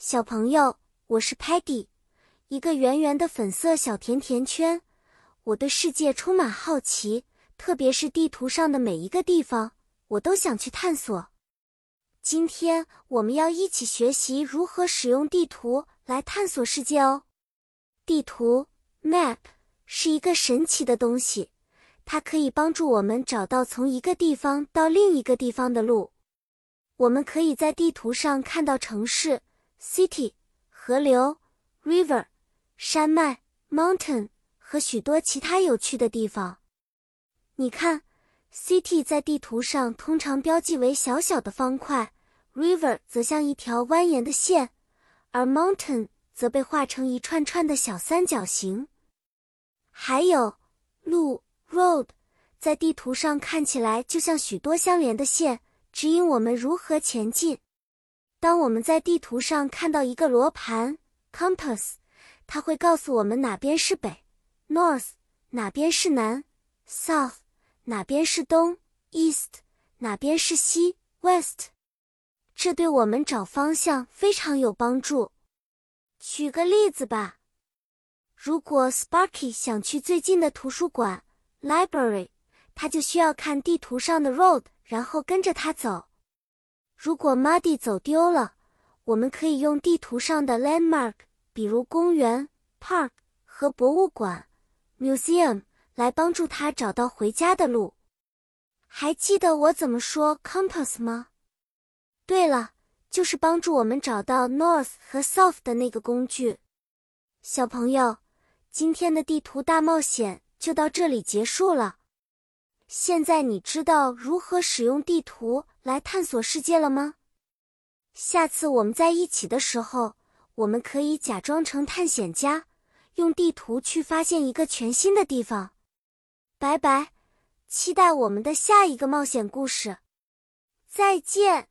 小朋友，我是 Patty，一个圆圆的粉色小甜甜圈。我对世界充满好奇，特别是地图上的每一个地方，我都想去探索。今天我们要一起学习如何使用地图来探索世界哦。地图 （map） 是一个神奇的东西，它可以帮助我们找到从一个地方到另一个地方的路。我们可以在地图上看到城市。City、河流、River、山脉 Mountain 和许多其他有趣的地方。你看，City 在地图上通常标记为小小的方块，River 则像一条蜿蜒的线，而 Mountain 则被画成一串串的小三角形。还有路 Road 在地图上看起来就像许多相连的线，指引我们如何前进。当我们在地图上看到一个罗盘 （compass），它会告诉我们哪边是北 （north），哪边是南 （south），哪边是东 （east），哪边是西 （west）。这对我们找方向非常有帮助。举个例子吧，如果 Sparky 想去最近的图书馆 （library），他就需要看地图上的 road，然后跟着它走。如果 Muddy 走丢了，我们可以用地图上的 landmark，比如公园 park 和博物馆 museum 来帮助他找到回家的路。还记得我怎么说 compass 吗？对了，就是帮助我们找到 north 和 south 的那个工具。小朋友，今天的地图大冒险就到这里结束了。现在你知道如何使用地图来探索世界了吗？下次我们在一起的时候，我们可以假装成探险家，用地图去发现一个全新的地方。拜拜，期待我们的下一个冒险故事。再见。